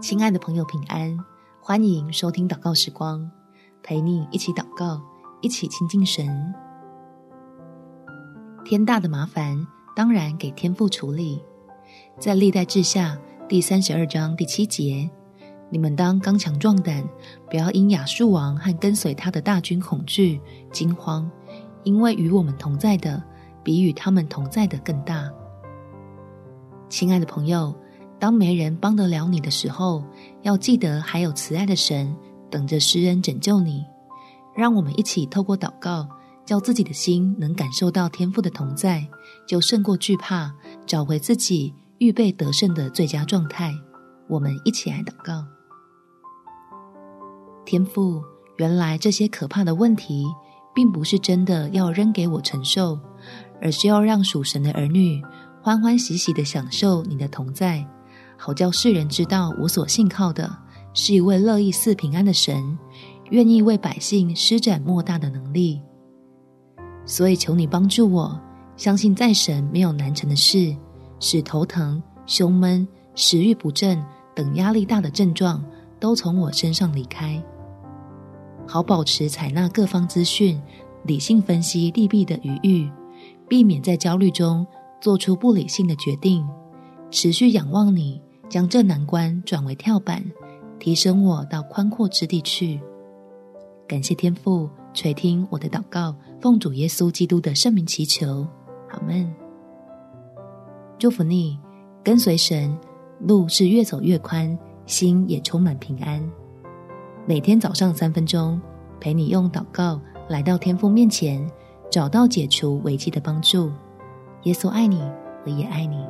亲爱的朋友，平安！欢迎收听祷告时光，陪你一起祷告，一起亲近神。天大的麻烦，当然给天父处理。在历代志下第三十二章第七节，你们当刚强壮胆，不要因亚述王和跟随他的大军恐惧惊慌，因为与我们同在的，比与他们同在的更大。亲爱的朋友，当没人帮得了你的时候，要记得还有慈爱的神等着施恩拯救你。让我们一起透过祷告，叫自己的心能感受到天父的同在，就胜过惧怕，找回自己预备得胜的最佳状态。我们一起来祷告：天父，原来这些可怕的问题，并不是真的要扔给我承受，而是要让属神的儿女。欢欢喜喜的享受你的同在，好叫世人知道我所信靠的是一位乐意赐平安的神，愿意为百姓施展莫大的能力。所以求你帮助我，相信在神没有难成的事，使头疼、胸闷、食欲不振等压力大的症状都从我身上离开，好保持采纳各方资讯、理性分析利弊的余裕，避免在焦虑中。做出不理性的决定，持续仰望你，将这难关转为跳板，提升我到宽阔之地去。感谢天父垂听我的祷告，奉主耶稣基督的圣名祈求，阿门。祝福你，跟随神，路是越走越宽，心也充满平安。每天早上三分钟，陪你用祷告来到天父面前，找到解除危机的帮助。耶稣爱你，我也爱你。